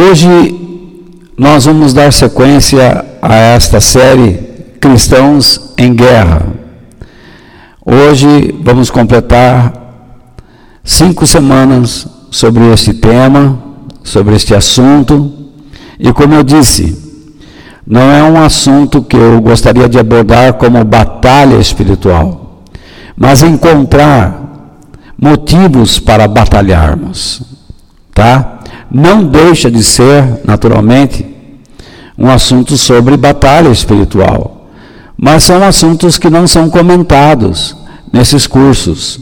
Hoje nós vamos dar sequência a esta série Cristãos em Guerra. Hoje vamos completar cinco semanas sobre este tema, sobre este assunto, e como eu disse, não é um assunto que eu gostaria de abordar como batalha espiritual, mas encontrar motivos para batalharmos, tá? Não deixa de ser, naturalmente, um assunto sobre batalha espiritual. Mas são assuntos que não são comentados nesses cursos.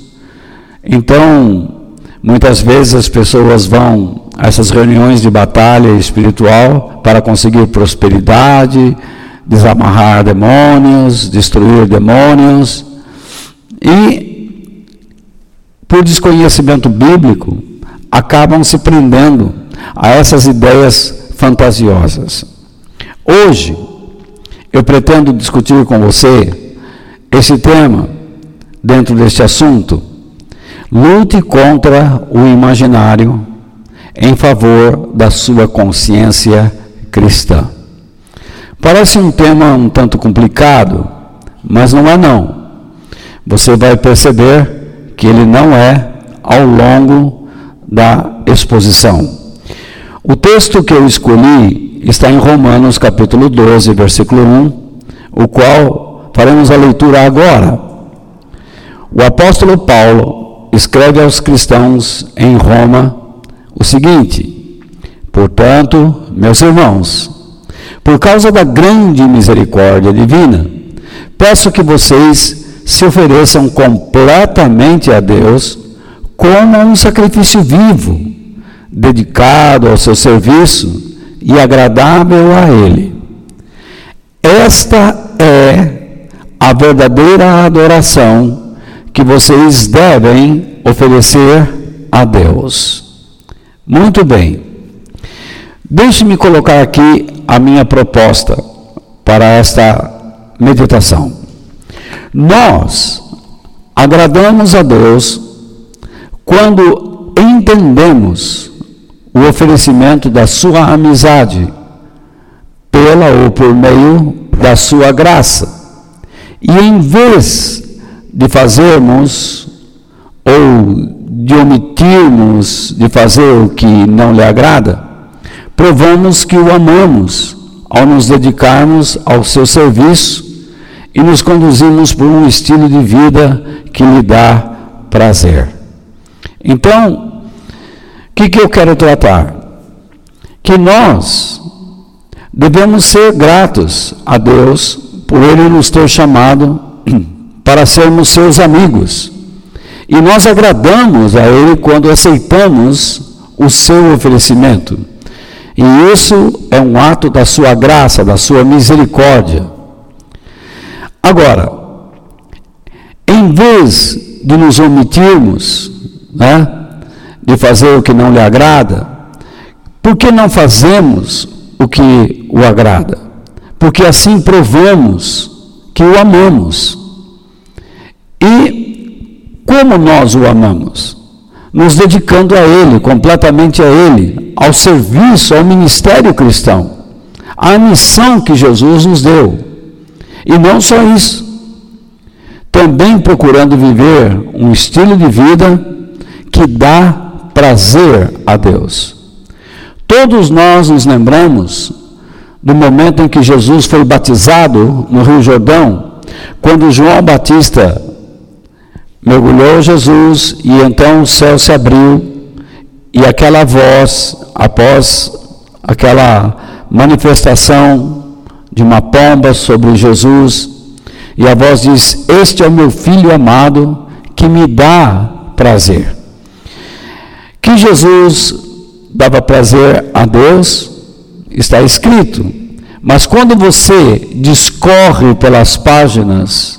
Então, muitas vezes as pessoas vão a essas reuniões de batalha espiritual para conseguir prosperidade, desamarrar demônios, destruir demônios. E, por desconhecimento bíblico, acabam se prendendo a essas ideias fantasiosas. Hoje, eu pretendo discutir com você esse tema dentro deste assunto. Lute contra o imaginário em favor da sua consciência cristã. Parece um tema um tanto complicado, mas não é não. Você vai perceber que ele não é ao longo da exposição. O texto que eu escolhi está em Romanos capítulo 12, versículo 1, o qual faremos a leitura agora. O apóstolo Paulo escreve aos cristãos em Roma o seguinte: Portanto, meus irmãos, por causa da grande misericórdia divina, peço que vocês se ofereçam completamente a Deus como um sacrifício vivo, dedicado ao seu serviço e agradável a Ele. Esta é a verdadeira adoração que vocês devem oferecer a Deus. Muito bem. Deixe-me colocar aqui a minha proposta para esta meditação. Nós agradamos a Deus quando entendemos o oferecimento da sua amizade pela ou por meio da sua graça. E em vez de fazermos ou de omitirmos de fazer o que não lhe agrada, provamos que o amamos ao nos dedicarmos ao seu serviço e nos conduzimos por um estilo de vida que lhe dá prazer. Então, o que, que eu quero tratar? Que nós devemos ser gratos a Deus por Ele nos ter chamado para sermos seus amigos. E nós agradamos a Ele quando aceitamos o seu oferecimento. E isso é um ato da sua graça, da sua misericórdia. Agora, em vez de nos omitirmos né, de fazer o que não lhe agrada, por que não fazemos o que o agrada? Porque assim provamos que o amamos. E como nós o amamos? Nos dedicando a Ele, completamente a Ele, ao serviço, ao ministério cristão, à missão que Jesus nos deu. E não só isso, também procurando viver um estilo de vida que dá prazer a Deus. Todos nós nos lembramos do momento em que Jesus foi batizado no Rio Jordão, quando João Batista mergulhou Jesus e então o céu se abriu e aquela voz, após aquela manifestação de uma pomba sobre Jesus, e a voz diz: Este é o meu filho amado que me dá prazer. Que Jesus dava prazer a Deus, está escrito. Mas quando você discorre pelas páginas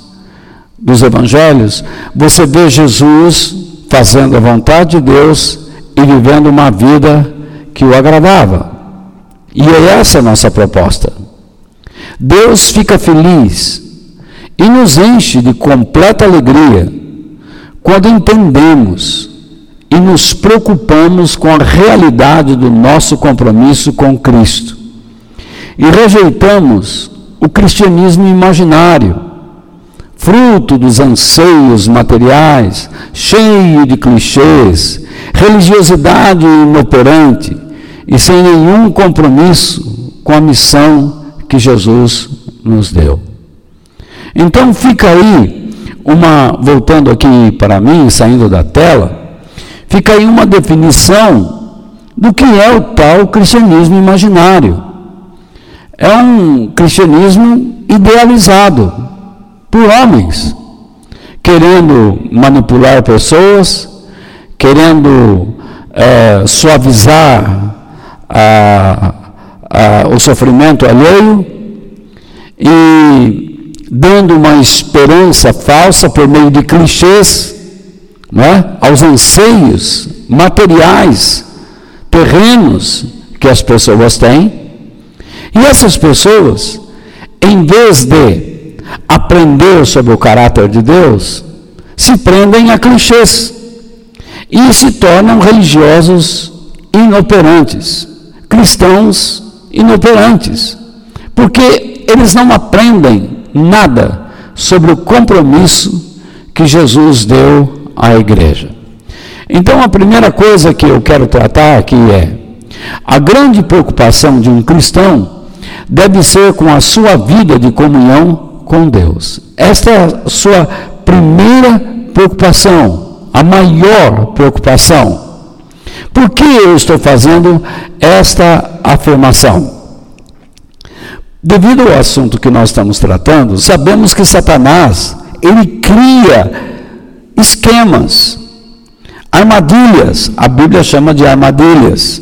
dos evangelhos, você vê Jesus fazendo a vontade de Deus e vivendo uma vida que o agradava. E é essa a nossa proposta. Deus fica feliz e nos enche de completa alegria quando entendemos e nos preocupamos com a realidade do nosso compromisso com Cristo. E rejeitamos o cristianismo imaginário, fruto dos anseios materiais, cheio de clichês, religiosidade inoperante e sem nenhum compromisso com a missão que Jesus nos deu. Então fica aí uma, voltando aqui para mim, saindo da tela, fica aí uma definição do que é o tal cristianismo imaginário. É um cristianismo idealizado por homens, querendo manipular pessoas, querendo é, suavizar a, a, o sofrimento alheio e dando uma esperança falsa por meio de clichês né, aos anseios materiais, terrenos que as pessoas têm. E essas pessoas, em vez de aprender sobre o caráter de Deus, se prendem a clichês e se tornam religiosos inoperantes, cristãos inoperantes, porque eles não aprendem nada sobre o compromisso que Jesus deu à igreja. Então, a primeira coisa que eu quero tratar aqui é: a grande preocupação de um cristão deve ser com a sua vida de comunhão com Deus. Esta é a sua primeira preocupação, a maior preocupação. Por que eu estou fazendo esta afirmação? Devido ao assunto que nós estamos tratando, sabemos que Satanás, ele cria esquemas, armadilhas, a Bíblia chama de armadilhas,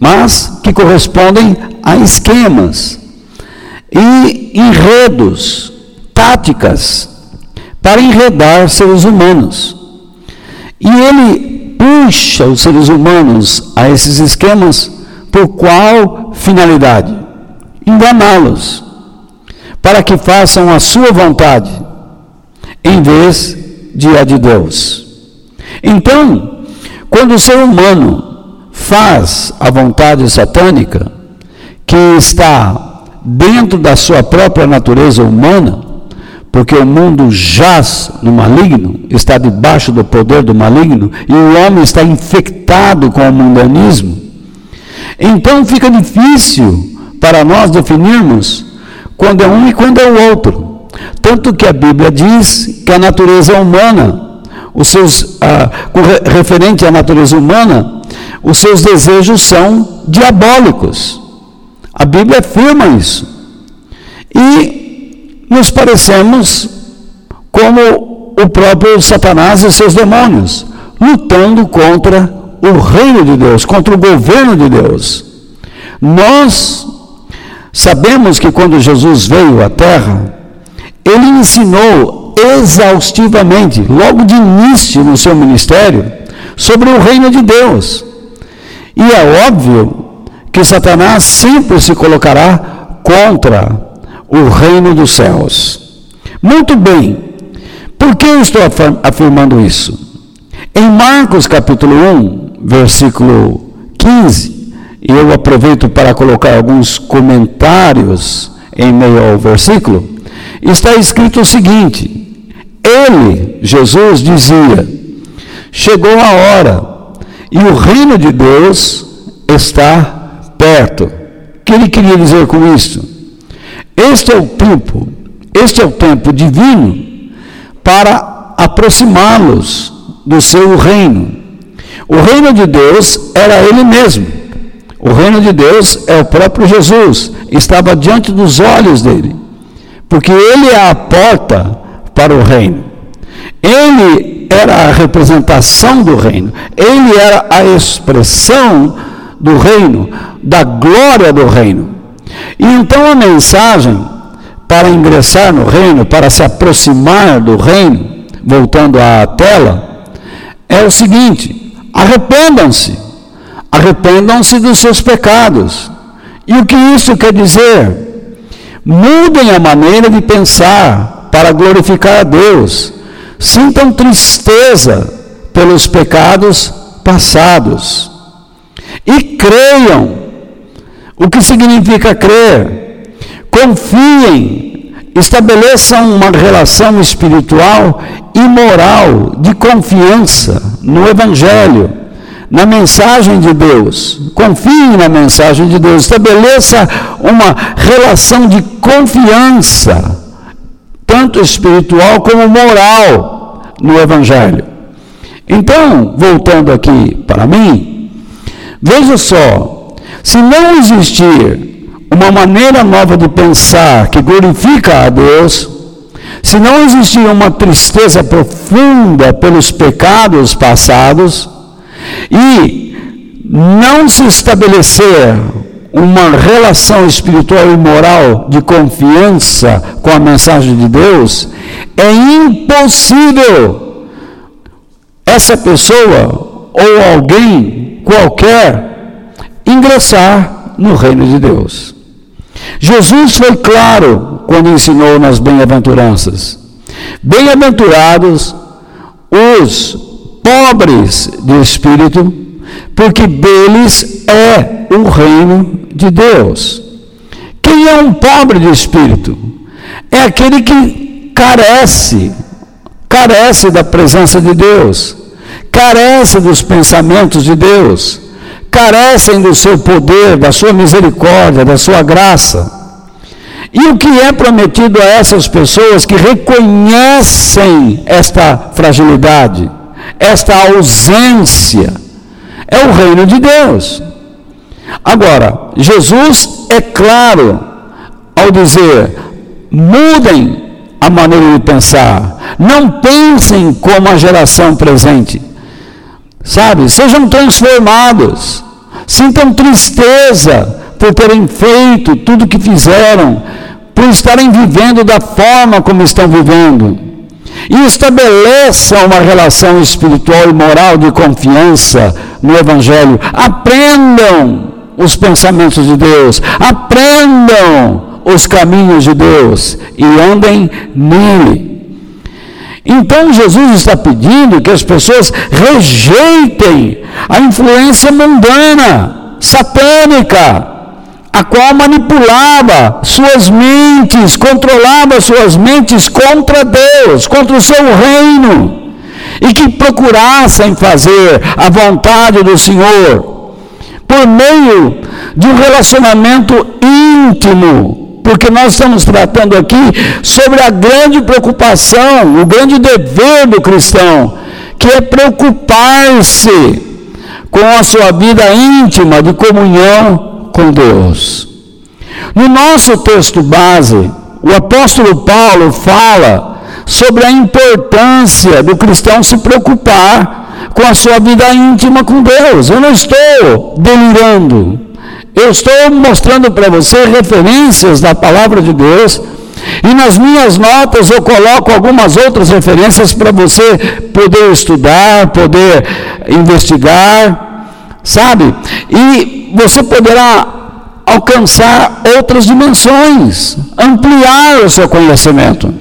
mas que correspondem a esquemas e enredos, táticas para enredar seres humanos. E ele puxa os seres humanos a esses esquemas por qual finalidade? Enganá-los, para que façam a sua vontade, em vez de a de Deus. Então, quando o ser humano faz a vontade satânica, que está dentro da sua própria natureza humana, porque o mundo jaz no maligno, está debaixo do poder do maligno, e o homem está infectado com o mundanismo, então fica difícil para nós definirmos quando é um e quando é o outro. Tanto que a Bíblia diz que a natureza humana, os seus, ah, referente à natureza humana, os seus desejos são diabólicos. A Bíblia afirma isso. E nos parecemos como o próprio Satanás e seus demônios, lutando contra o reino de Deus, contra o governo de Deus. Nós sabemos que quando Jesus veio à Terra, ele ensinou exaustivamente, logo de início no seu ministério, sobre o reino de Deus. E é óbvio que Satanás sempre se colocará contra o reino dos céus. Muito bem, por que eu estou afirmando isso? Em Marcos capítulo 1, versículo 15, e eu aproveito para colocar alguns comentários em meio ao versículo, está escrito o seguinte: Ele, Jesus, dizia: Chegou a hora e o reino de Deus está perto. O que ele queria dizer com isso? Este é o tempo, este é o tempo divino para aproximá-los do seu reino. O reino de Deus era ele mesmo. O reino de Deus é o próprio Jesus, estava diante dos olhos dele, porque ele é a porta para o reino. Ele era a representação do reino, ele era a expressão do reino, da glória do reino. E então a mensagem para ingressar no reino, para se aproximar do reino, voltando à tela, é o seguinte: Arrependam-se. Arrependam-se dos seus pecados. E o que isso quer dizer? Mudem a maneira de pensar para glorificar a Deus. Sintam tristeza pelos pecados passados. E creiam. O que significa crer? Confiem, estabeleçam uma relação espiritual e moral de confiança no Evangelho, na mensagem de Deus. Confiem na mensagem de Deus, estabeleça uma relação de confiança, tanto espiritual como moral, no Evangelho. Então, voltando aqui para mim, veja só, se não existir uma maneira nova de pensar que glorifica a Deus, se não existir uma tristeza profunda pelos pecados passados, e não se estabelecer uma relação espiritual e moral de confiança com a mensagem de Deus, é impossível essa pessoa ou alguém qualquer ingressar no reino de Deus. Jesus foi claro quando ensinou nas bem-aventuranças: Bem-aventurados os pobres de espírito, porque deles é o reino de Deus. Quem é um pobre de espírito? É aquele que carece, carece da presença de Deus carecem dos pensamentos de Deus, carecem do seu poder, da sua misericórdia, da sua graça. E o que é prometido a essas pessoas que reconhecem esta fragilidade, esta ausência, é o reino de Deus. Agora, Jesus é claro ao dizer: mudem a maneira de pensar, não pensem como a geração presente sabe? Sejam transformados, sintam tristeza por terem feito tudo o que fizeram, por estarem vivendo da forma como estão vivendo. E estabeleçam uma relação espiritual e moral de confiança no Evangelho. Aprendam os pensamentos de Deus, aprendam os caminhos de Deus e andem nele. Então Jesus está pedindo que as pessoas rejeitem a influência mundana, satânica, a qual manipulava suas mentes, controlava suas mentes contra Deus, contra o seu reino, e que procurassem fazer a vontade do Senhor por meio de um relacionamento íntimo porque nós estamos tratando aqui sobre a grande preocupação, o grande dever do cristão, que é preocupar-se com a sua vida íntima de comunhão com Deus. No nosso texto base, o apóstolo Paulo fala sobre a importância do cristão se preocupar com a sua vida íntima com Deus. Eu não estou delirando. Eu estou mostrando para você referências da palavra de Deus. E nas minhas notas eu coloco algumas outras referências para você poder estudar, poder investigar, sabe? E você poderá alcançar outras dimensões, ampliar o seu conhecimento.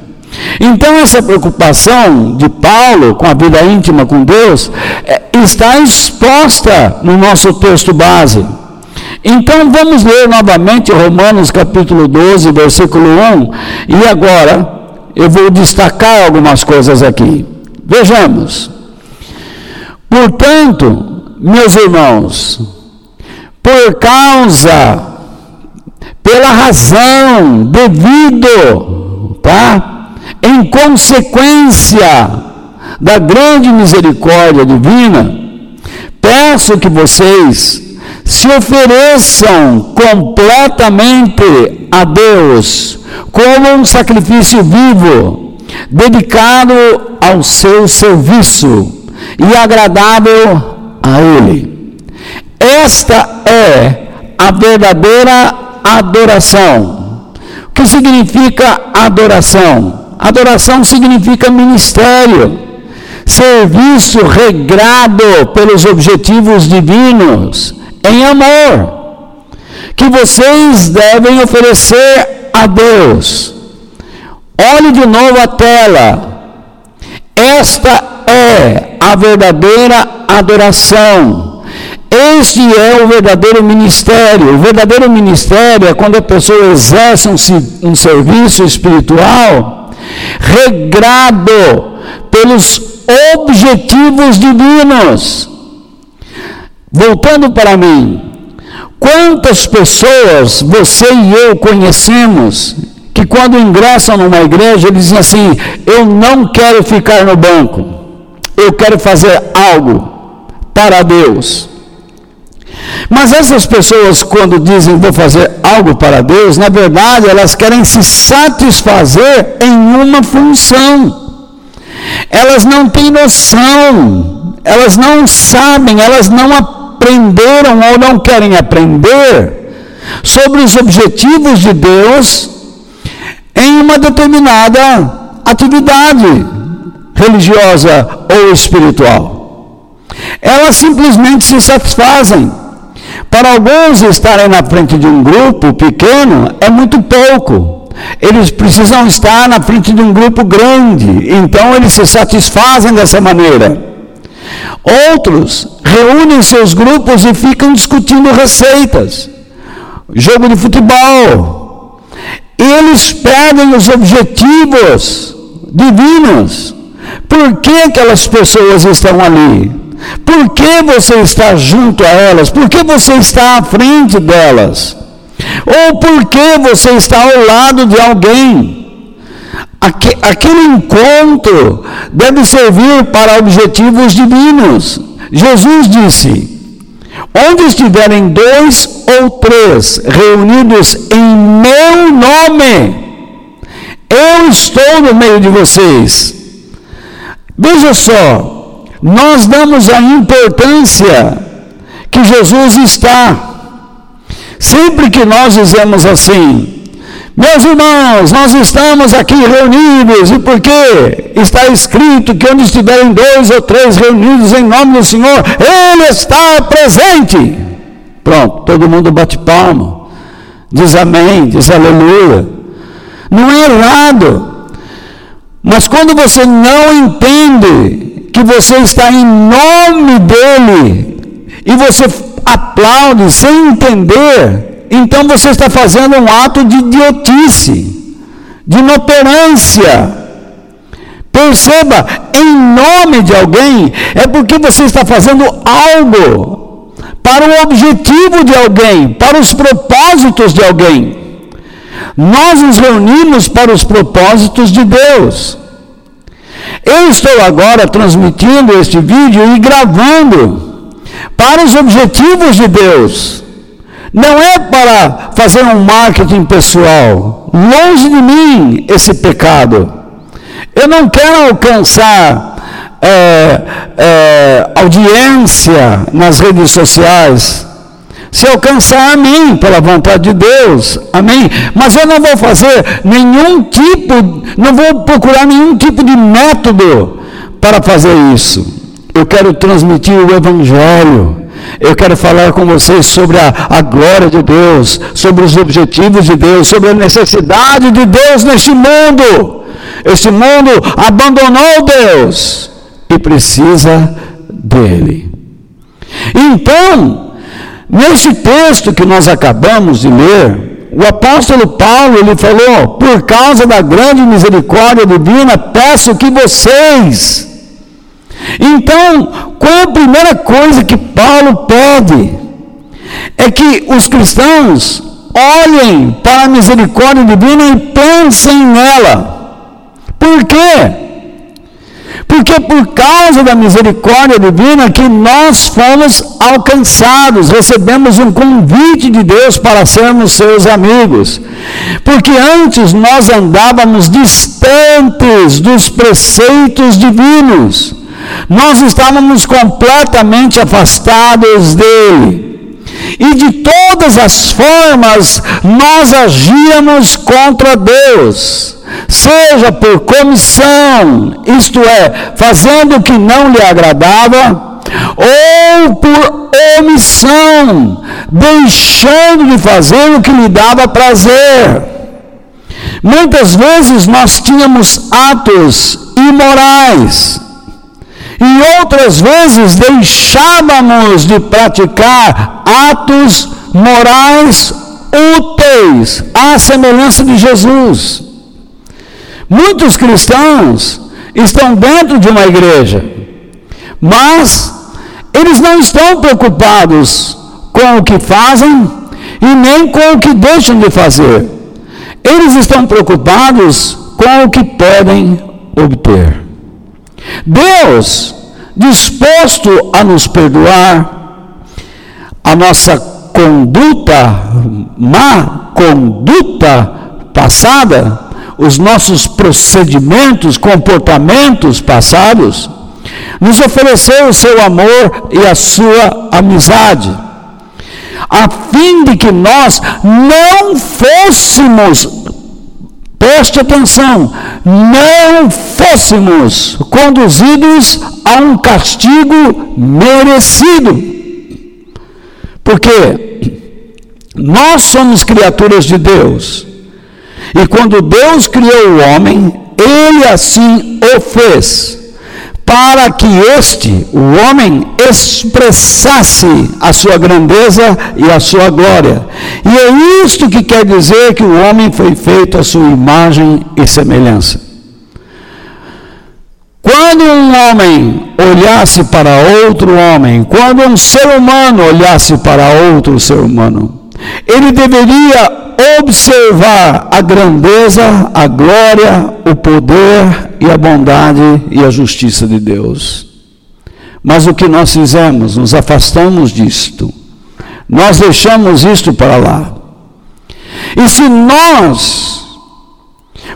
Então, essa preocupação de Paulo com a vida íntima com Deus é, está exposta no nosso texto base. Então vamos ler novamente Romanos capítulo 12, versículo 1, e agora eu vou destacar algumas coisas aqui. Vejamos. Portanto, meus irmãos, por causa, pela razão, devido, tá? Em consequência da grande misericórdia divina, peço que vocês se ofereçam completamente a Deus como um sacrifício vivo, dedicado ao seu serviço e agradável a Ele. Esta é a verdadeira adoração. O que significa adoração? Adoração significa ministério, serviço regrado pelos objetivos divinos em amor, que vocês devem oferecer a Deus. Olhe de novo a tela. Esta é a verdadeira adoração. Este é o verdadeiro ministério. O verdadeiro ministério é quando a pessoa exerce um, um serviço espiritual regrado pelos objetivos divinos. Voltando para mim, quantas pessoas você e eu conhecemos que quando ingressam numa igreja dizem assim: Eu não quero ficar no banco, eu quero fazer algo para Deus. Mas essas pessoas, quando dizem vou fazer algo para Deus, na verdade elas querem se satisfazer em uma função. Elas não têm noção, elas não sabem, elas não aprenderam ou não querem aprender sobre os objetivos de Deus em uma determinada atividade religiosa ou espiritual. Elas simplesmente se satisfazem. Para alguns, estarem na frente de um grupo pequeno é muito pouco. Eles precisam estar na frente de um grupo grande, então eles se satisfazem dessa maneira. Outros reúnem seus grupos e ficam discutindo receitas, jogo de futebol, eles perdem os objetivos divinos. Por que aquelas pessoas estão ali? Por que você está junto a elas? Por que você está à frente delas? Ou por que você está ao lado de alguém? Aquele encontro deve servir para objetivos divinos. Jesus disse: Onde estiverem dois ou três reunidos em meu nome, eu estou no meio de vocês. Veja só, nós damos a importância que Jesus está. Sempre que nós dizemos assim, meus irmãos, nós estamos aqui reunidos, e porque está escrito que onde estiverem dois ou três reunidos em nome do Senhor, Ele está presente. Pronto, todo mundo bate palma, diz amém, diz aleluia. Não é errado, mas quando você não entende que você está em nome dEle, e você aplaude sem entender, então você está fazendo um ato de idiotice, de inoperância. Perceba, em nome de alguém, é porque você está fazendo algo para o objetivo de alguém, para os propósitos de alguém. Nós nos reunimos para os propósitos de Deus. Eu estou agora transmitindo este vídeo e gravando para os objetivos de Deus. Não é para fazer um marketing pessoal. Longe de mim esse pecado. Eu não quero alcançar é, é, audiência nas redes sociais. Se alcançar a mim, pela vontade de Deus, amém? Mas eu não vou fazer nenhum tipo, não vou procurar nenhum tipo de método para fazer isso. Eu quero transmitir o Evangelho. Eu quero falar com vocês sobre a, a, glória de Deus, sobre os objetivos de Deus, sobre a necessidade de Deus neste mundo. Este mundo abandonou Deus e precisa dele. Então, nesse texto que nós acabamos de ler, o apóstolo Paulo ele falou: por causa da grande misericórdia divina, peço que vocês então, qual a primeira coisa que Paulo pede? É que os cristãos olhem para a misericórdia divina e pensem nela. Por quê? Porque por causa da misericórdia divina que nós fomos alcançados, recebemos um convite de Deus para sermos seus amigos. Porque antes nós andávamos distantes dos preceitos divinos nós estávamos completamente afastados dele. E de todas as formas nós agíamos contra Deus, seja por comissão, isto é, fazendo o que não lhe agradava, ou por omissão, deixando de fazer o que lhe dava prazer. Muitas vezes nós tínhamos atos imorais, E outras vezes deixávamos de praticar atos morais úteis à semelhança de Jesus. Muitos cristãos estão dentro de uma igreja, mas eles não estão preocupados com o que fazem e nem com o que deixam de fazer. Eles estão preocupados com o que podem obter. Deus, disposto a nos perdoar a nossa conduta, má conduta passada, os nossos procedimentos, comportamentos passados, nos ofereceu o seu amor e a sua amizade, a fim de que nós não fôssemos, preste atenção, não fôssemos conduzidos a um castigo merecido. Porque nós somos criaturas de Deus. E quando Deus criou o homem, ele assim o fez para que este, o homem, expressasse a sua grandeza e a sua glória. E é isto que quer dizer que o homem foi feito à sua imagem e semelhança. Quando um homem olhasse para outro homem, quando um ser humano olhasse para outro ser humano, ele deveria observar a grandeza, a glória, o poder e a bondade e a justiça de Deus. Mas o que nós fizemos? Nos afastamos disto. Nós deixamos isto para lá. E se nós,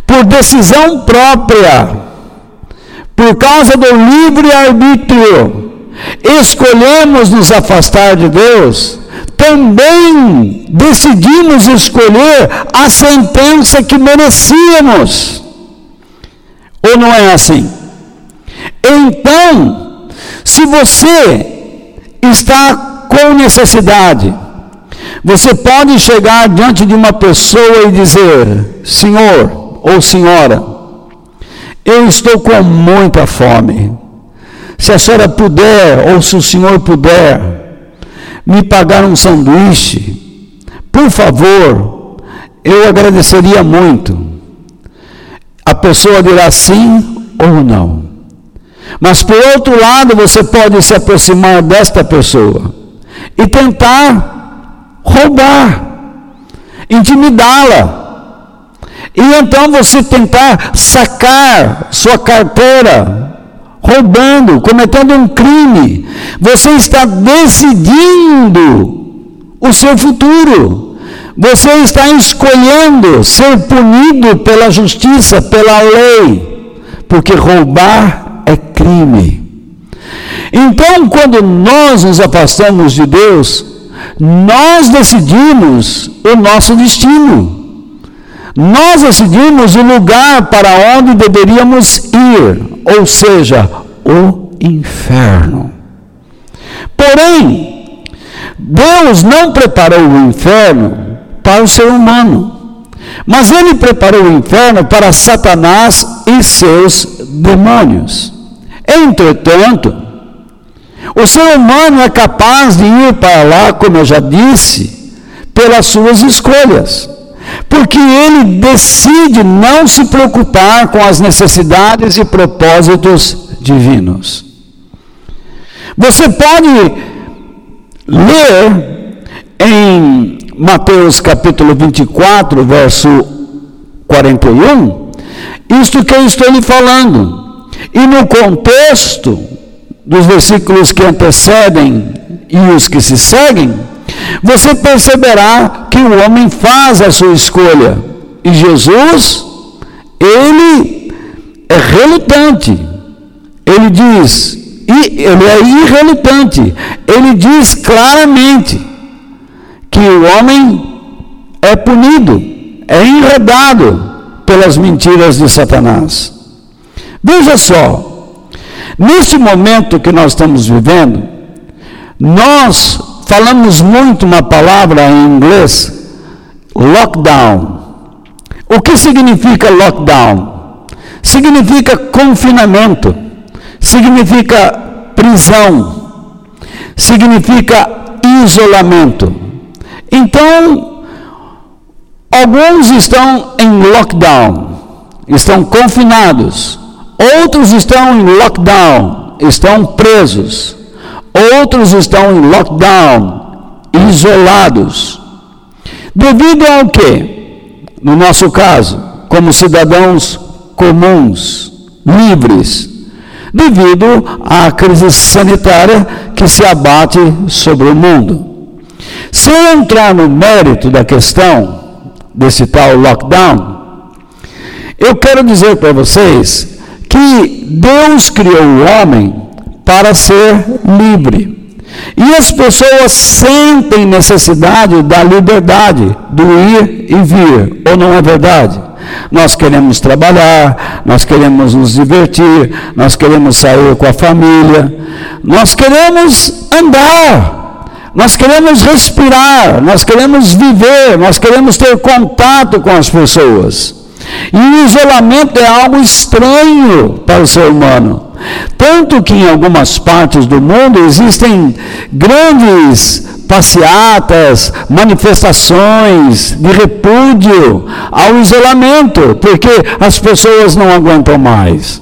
por decisão própria, por causa do livre arbítrio, escolhemos nos afastar de Deus, também decidimos escolher a sentença que merecíamos. Ou não é assim? Então, se você está com necessidade, você pode chegar diante de uma pessoa e dizer: Senhor ou Senhora, eu estou com muita fome. Se a senhora puder, ou se o senhor puder, me pagar um sanduíche, por favor, eu agradeceria muito. A pessoa dirá sim ou não. Mas por outro lado, você pode se aproximar desta pessoa e tentar roubar, intimidá-la. E então você tentar sacar sua carteira, roubando, cometendo um crime. Você está decidindo o seu futuro. Você está escolhendo ser punido pela justiça, pela lei, porque roubar é crime. Então, quando nós nos afastamos de Deus, nós decidimos o nosso destino. Nós decidimos o lugar para onde deveríamos ir, ou seja, o inferno. Porém, Deus não preparou o inferno para o ser humano, mas Ele preparou o inferno para Satanás e seus demônios. Entretanto, o ser humano é capaz de ir para lá, como eu já disse, pelas suas escolhas porque ele decide não se preocupar com as necessidades e propósitos divinos. Você pode ler em Mateus capítulo 24, verso 41, isto que eu estou lhe falando. E no contexto dos versículos que antecedem e os que se seguem, você perceberá que o homem faz a sua escolha. E Jesus, ele é relutante. Ele diz, ele é irrelutante. Ele diz claramente que o homem é punido, é enredado pelas mentiras de Satanás. Veja só, neste momento que nós estamos vivendo, nós falamos muito uma palavra em inglês, lockdown. O que significa lockdown? Significa confinamento, significa prisão, significa isolamento. Então, alguns estão em lockdown, estão confinados, outros estão em lockdown, estão presos, outros estão em lockdown, isolados. Devido ao que? No nosso caso, como cidadãos comuns, livres, devido à crise sanitária que se abate sobre o mundo. Se eu entrar no mérito da questão desse tal lockdown, eu quero dizer para vocês que Deus criou o homem para ser livre. E as pessoas sentem necessidade da liberdade, do ir e vir, ou não é verdade? Nós queremos trabalhar, nós queremos nos divertir, nós queremos sair com a família, nós queremos andar, nós queremos respirar, nós queremos viver, nós queremos ter contato com as pessoas. E o isolamento é algo estranho para o ser humano. Tanto que em algumas partes do mundo existem grandes passeatas, manifestações de repúdio ao isolamento, porque as pessoas não aguentam mais.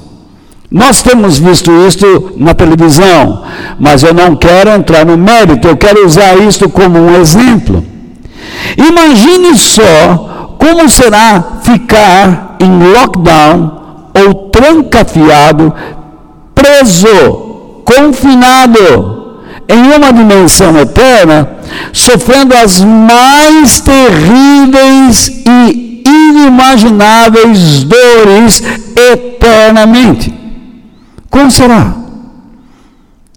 Nós temos visto isto na televisão, mas eu não quero entrar no mérito, eu quero usar isto como um exemplo. Imagine só como será ficar em lockdown ou trancafiado, preso, confinado em uma dimensão eterna, sofrendo as mais terríveis e inimagináveis dores eternamente. Como será?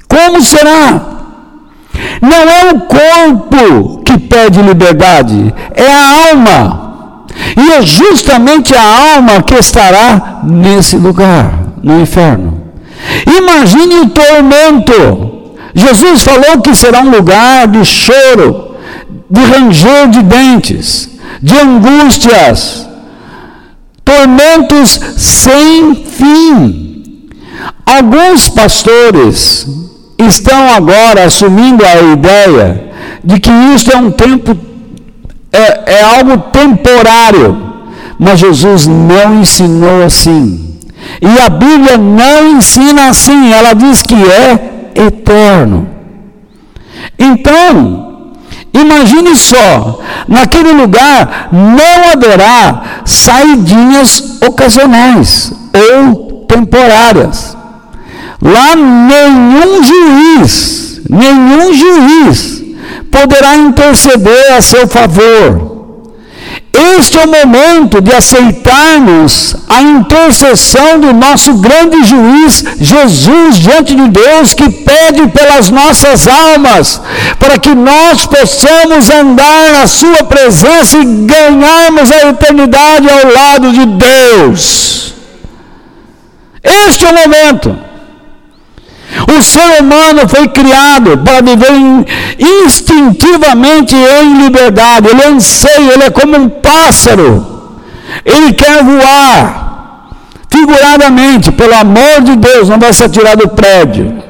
Como será? Não é o corpo que pede liberdade, é a alma. E é justamente a alma que estará nesse lugar, no inferno. Imagine o tormento. Jesus falou que será um lugar de choro, de ranger de dentes, de angústias, tormentos sem fim. Alguns pastores estão agora assumindo a ideia de que isto é um tempo, é, é algo temporário, mas Jesus não ensinou assim. E a Bíblia não ensina assim, ela diz que é eterno. Então, imagine só, naquele lugar não haverá saidinhas ocasionais ou temporárias. Lá nenhum juiz, nenhum juiz poderá interceder a seu favor. Este é o momento de aceitarmos a intercessão do nosso grande juiz, Jesus, diante de Deus, que pede pelas nossas almas, para que nós possamos andar na Sua presença e ganharmos a eternidade ao lado de Deus. Este é o momento. O ser humano foi criado para viver instintivamente em liberdade. Ele anseia, ele é como um pássaro. Ele quer voar. Figuradamente, pelo amor de Deus, não vai se atirar do prédio.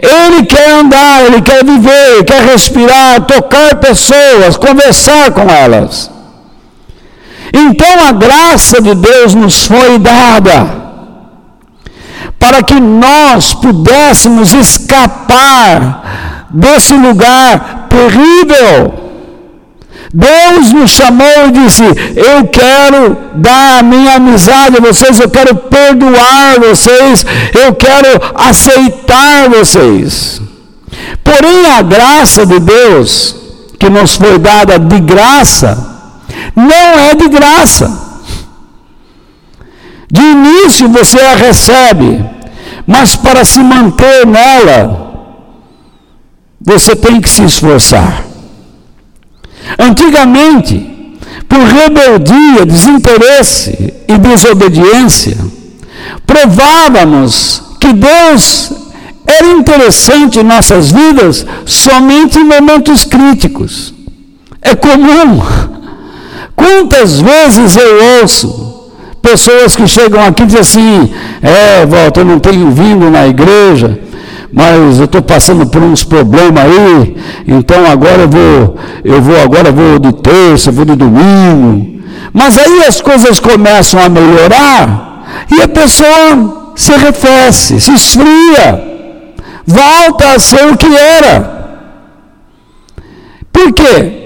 Ele quer andar, ele quer viver, quer respirar, tocar pessoas, conversar com elas. Então a graça de Deus nos foi dada para que nós pudéssemos escapar desse lugar terrível. Deus nos chamou e disse: Eu quero dar a minha amizade a vocês, eu quero perdoar vocês, eu quero aceitar vocês. Porém, a graça de Deus, que nos foi dada de graça, não é de graça. De início você a recebe, mas para se manter nela, você tem que se esforçar. Antigamente, por rebeldia, desinteresse e desobediência, provávamos que Deus era interessante em nossas vidas somente em momentos críticos. É comum. Quantas vezes eu ouço Pessoas que chegam aqui e dizem assim: é, volta, eu não tenho vindo na igreja, mas eu estou passando por uns problemas aí, então agora eu vou, eu vou, agora eu vou de terça, vou de domingo. Mas aí as coisas começam a melhorar e a pessoa se arrefece, se esfria, volta a ser o que era. Por quê?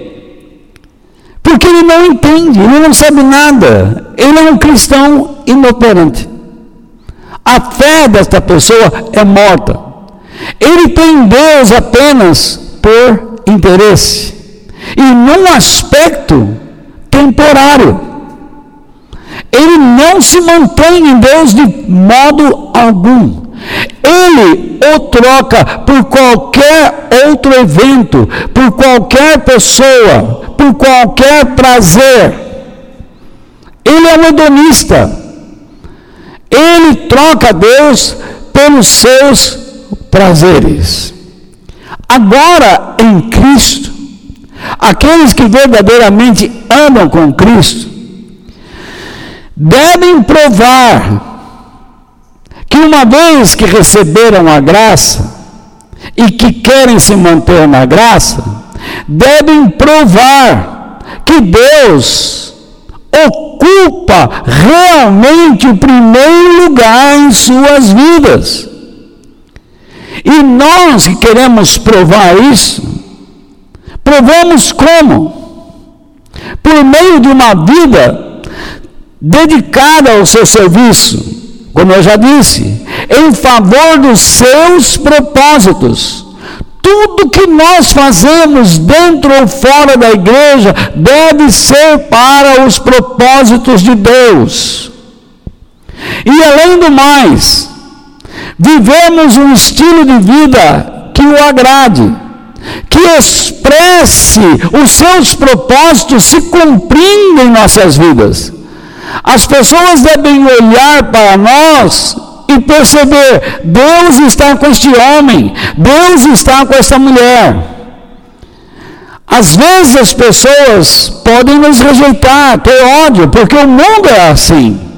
Porque ele não entende, ele não sabe nada. Ele é um cristão inoperante. A fé desta pessoa é morta. Ele tem Deus apenas por interesse e num aspecto temporário. Ele não se mantém em Deus de modo algum. Ele o troca por qualquer outro evento, por qualquer pessoa, por qualquer prazer. Ele é um hedonista. Ele troca Deus pelos seus prazeres. Agora, em Cristo, aqueles que verdadeiramente andam com Cristo, devem provar que uma vez que receberam a graça e que querem se manter na graça, devem provar que Deus ocupa realmente o primeiro lugar em suas vidas. E nós que queremos provar isso, provamos como? Por meio de uma vida dedicada ao seu serviço, como eu já disse, em favor dos seus propósitos. Tudo que nós fazemos dentro ou fora da igreja deve ser para os propósitos de Deus. E além do mais, vivemos um estilo de vida que o agrade, que expresse os seus propósitos se cumprindo em nossas vidas. As pessoas devem olhar para nós e perceber: Deus está com este homem, Deus está com esta mulher. Às vezes as pessoas podem nos rejeitar, ter ódio, porque o mundo é assim.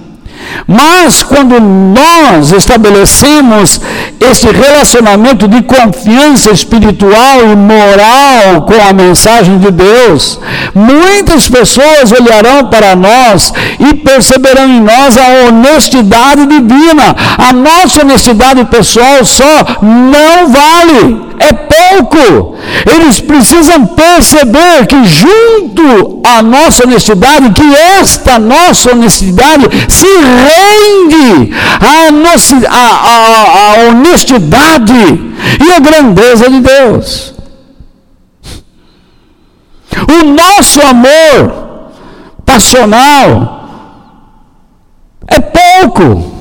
Mas quando nós estabelecemos esse relacionamento de confiança espiritual e moral com a mensagem de Deus, muitas pessoas olharão para nós e perceberão em nós a honestidade divina. A nossa honestidade pessoal só não vale é pouco. Eles precisam perceber que, junto à nossa honestidade, que esta nossa honestidade se rende à, à honestidade e à grandeza de Deus. O nosso amor passional é pouco,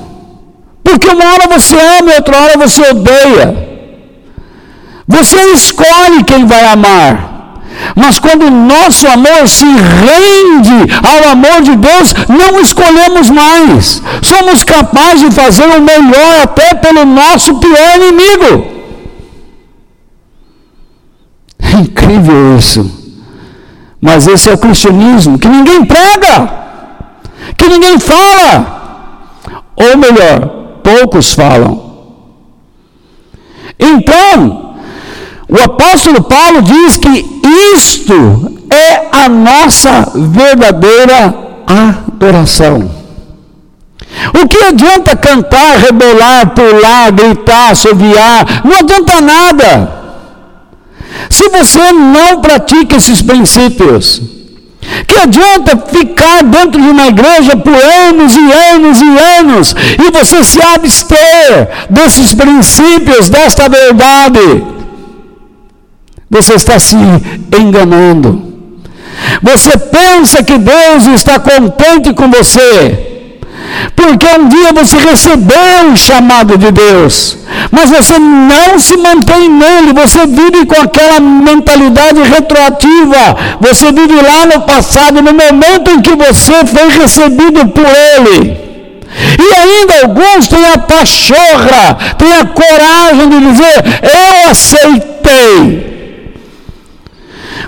porque uma hora você ama e outra hora você odeia. Você escolhe quem vai amar. Mas quando o nosso amor se rende ao amor de Deus, não escolhemos mais. Somos capazes de fazer o melhor até pelo nosso pior inimigo. É incrível isso. Mas esse é o cristianismo que ninguém prega, que ninguém fala. Ou melhor, poucos falam. Então, o apóstolo Paulo diz que isto é a nossa verdadeira adoração. O que adianta cantar, rebolar, pular, gritar, assoviar? Não adianta nada. Se você não pratica esses princípios, que adianta ficar dentro de uma igreja por anos e anos e anos e você se abster desses princípios, desta verdade? Você está se enganando. Você pensa que Deus está contente com você, porque um dia você recebeu o chamado de Deus, mas você não se mantém nele, você vive com aquela mentalidade retroativa, você vive lá no passado, no momento em que você foi recebido por Ele. E ainda alguns têm a pachorra, têm a coragem de dizer: Eu aceitei.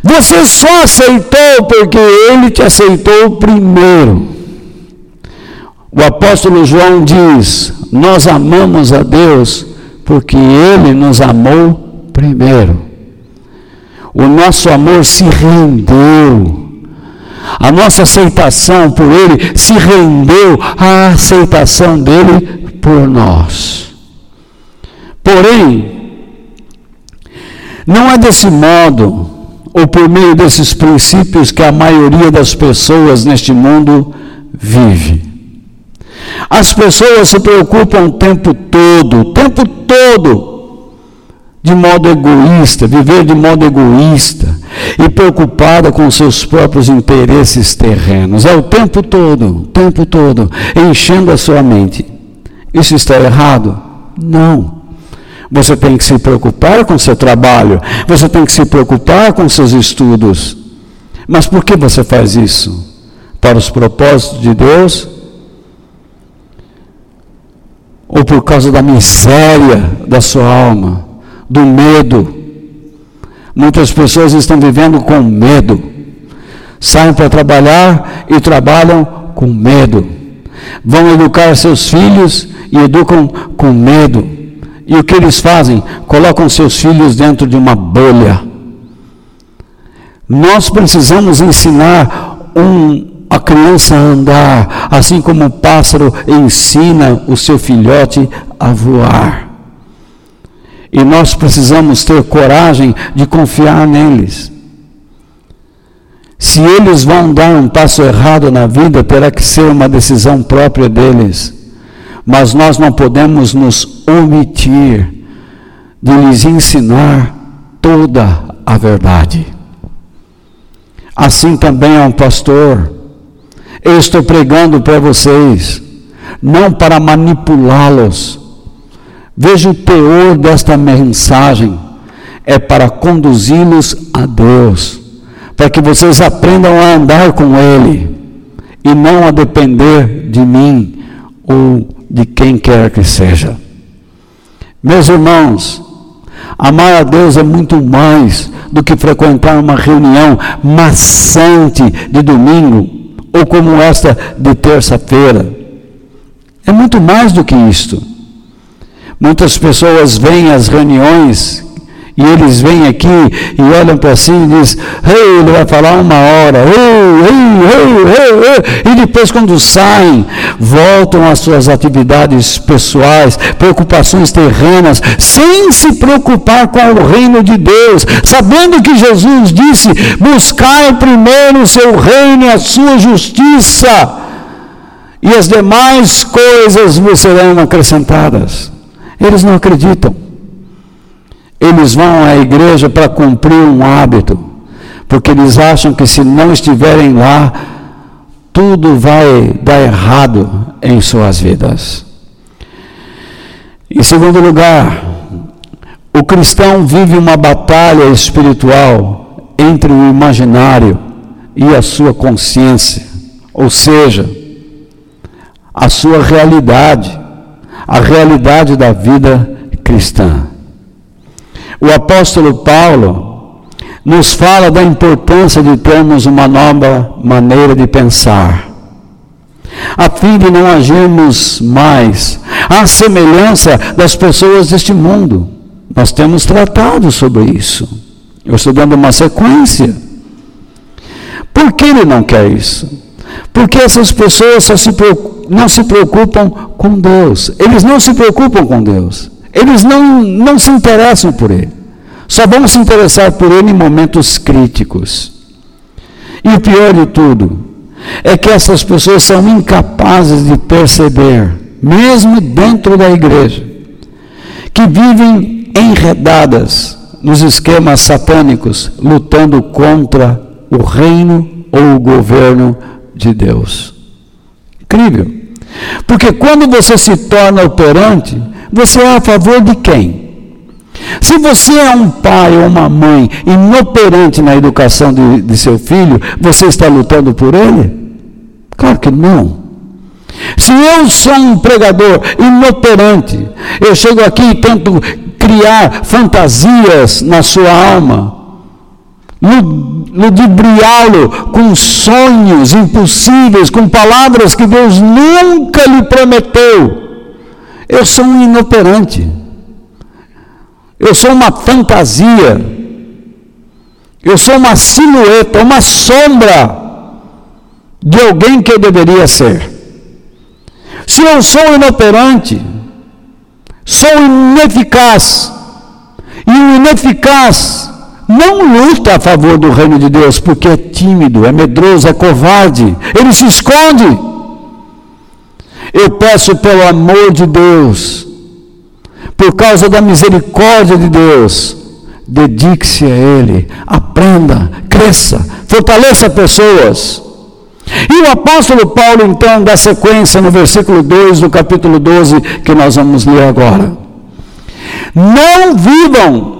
Você só aceitou porque ele te aceitou primeiro. O apóstolo João diz: Nós amamos a Deus porque Ele nos amou primeiro. O nosso amor se rendeu. A nossa aceitação por Ele se rendeu à aceitação dele por nós. Porém, não é desse modo, ou por meio desses princípios, que a maioria das pessoas neste mundo vive. As pessoas se preocupam o tempo todo, o tempo todo, de modo egoísta, viver de modo egoísta e preocupada com seus próprios interesses terrenos. É o tempo todo, o tempo todo, enchendo a sua mente. Isso está errado? Não. Você tem que se preocupar com seu trabalho, você tem que se preocupar com seus estudos. Mas por que você faz isso? Para os propósitos de Deus? ou por causa da miséria da sua alma, do medo. Muitas pessoas estão vivendo com medo. Saem para trabalhar e trabalham com medo. Vão educar seus filhos e educam com medo. E o que eles fazem? Colocam seus filhos dentro de uma bolha. Nós precisamos ensinar um a criança a andar, assim como o pássaro ensina o seu filhote a voar. E nós precisamos ter coragem de confiar neles. Se eles vão dar um passo errado na vida, terá que ser uma decisão própria deles. Mas nós não podemos nos omitir de lhes ensinar toda a verdade. Assim também é um pastor eu estou pregando para vocês, não para manipulá-los. Veja o teor desta mensagem, é para conduzi-los a Deus, para que vocês aprendam a andar com Ele e não a depender de mim ou de quem quer que seja. Meus irmãos, amar a Deus é muito mais do que frequentar uma reunião maçante de domingo ou como esta de terça-feira. É muito mais do que isto. Muitas pessoas vêm às reuniões e eles vêm aqui e olham para si e dizem, hey, ele vai falar uma hora, hey, hey, e depois quando saem, voltam às suas atividades pessoais, preocupações terrenas, sem se preocupar com o reino de Deus, sabendo que Jesus disse, buscai primeiro o seu reino e a sua justiça, e as demais coisas vos serão acrescentadas. Eles não acreditam. Eles vão à igreja para cumprir um hábito, porque eles acham que se não estiverem lá, tudo vai dar errado em suas vidas. Em segundo lugar, o cristão vive uma batalha espiritual entre o imaginário e a sua consciência, ou seja, a sua realidade, a realidade da vida cristã. O apóstolo Paulo nos fala da importância de termos uma nova maneira de pensar, a fim de não agirmos mais à semelhança das pessoas deste mundo. Nós temos tratado sobre isso. Eu estou dando uma sequência. Por que ele não quer isso? Porque essas pessoas se não se preocupam com Deus. Eles não se preocupam com Deus. Eles não, não se interessam por ele. Só vão se interessar por ele em momentos críticos. E o pior de tudo é que essas pessoas são incapazes de perceber, mesmo dentro da igreja, que vivem enredadas nos esquemas satânicos, lutando contra o reino ou o governo de Deus. Incrível. Porque quando você se torna operante, você é a favor de quem? Se você é um pai ou uma mãe inoperante na educação de, de seu filho, você está lutando por ele? Claro que não. Se eu sou um pregador inoperante, eu chego aqui e tento criar fantasias na sua alma, ludibriá-lo com sonhos impossíveis, com palavras que Deus nunca lhe prometeu. Eu sou um inoperante. Eu sou uma fantasia. Eu sou uma silhueta, uma sombra de alguém que eu deveria ser. Se eu sou inoperante, sou ineficaz, e o ineficaz não luta a favor do reino de Deus, porque é tímido, é medroso, é covarde, ele se esconde. Eu peço pelo amor de Deus, por causa da misericórdia de Deus, dedique-se a Ele, aprenda, cresça, fortaleça pessoas. E o apóstolo Paulo, então, dá sequência no versículo 2 do capítulo 12, que nós vamos ler agora. Não vivam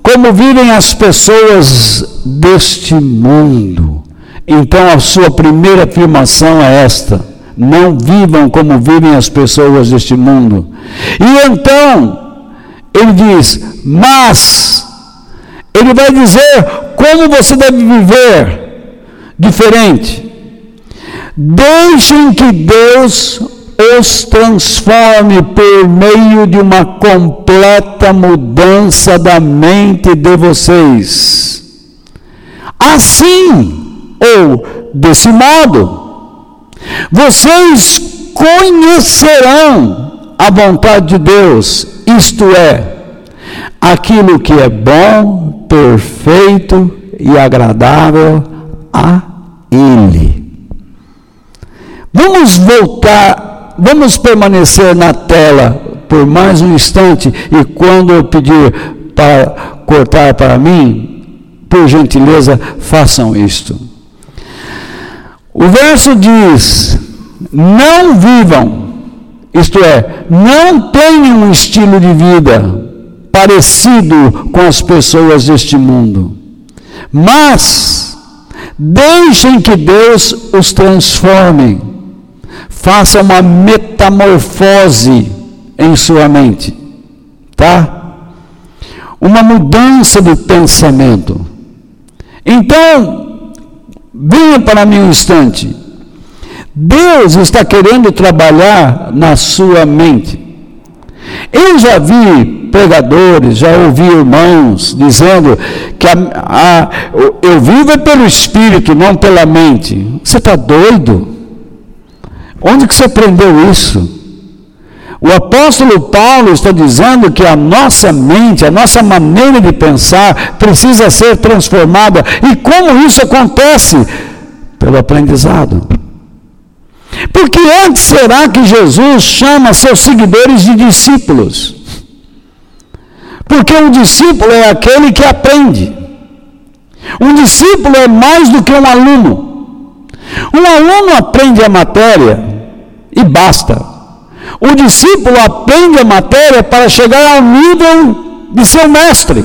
como vivem as pessoas deste mundo. Então, a sua primeira afirmação é esta: não vivam como vivem as pessoas deste mundo. E então, ele diz, mas, ele vai dizer como você deve viver diferente. Deixem que Deus os transforme por meio de uma completa mudança da mente de vocês. Assim, ou desse modo, vocês conhecerão a vontade de Deus, isto é, aquilo que é bom, perfeito e agradável a Ele. Vamos voltar, vamos permanecer na tela por mais um instante e quando eu pedir para cortar para mim, por gentileza, façam isto. O verso diz: não vivam, isto é, não tenham um estilo de vida parecido com as pessoas deste mundo, mas deixem que Deus os transforme faça uma metamorfose em sua mente, tá? Uma mudança de pensamento. Então, venha para mim um instante. Deus está querendo trabalhar na sua mente. Eu já vi pregadores, já ouvi irmãos dizendo que a, a, eu vivo é pelo Espírito, não pela mente. Você está doido? Onde que você aprendeu isso? O apóstolo Paulo está dizendo que a nossa mente, a nossa maneira de pensar precisa ser transformada. E como isso acontece? Pelo aprendizado. Porque antes será que Jesus chama seus seguidores de discípulos? Porque um discípulo é aquele que aprende. Um discípulo é mais do que um aluno. Um aluno aprende a matéria e basta. O discípulo aprende a matéria para chegar ao nível de seu mestre.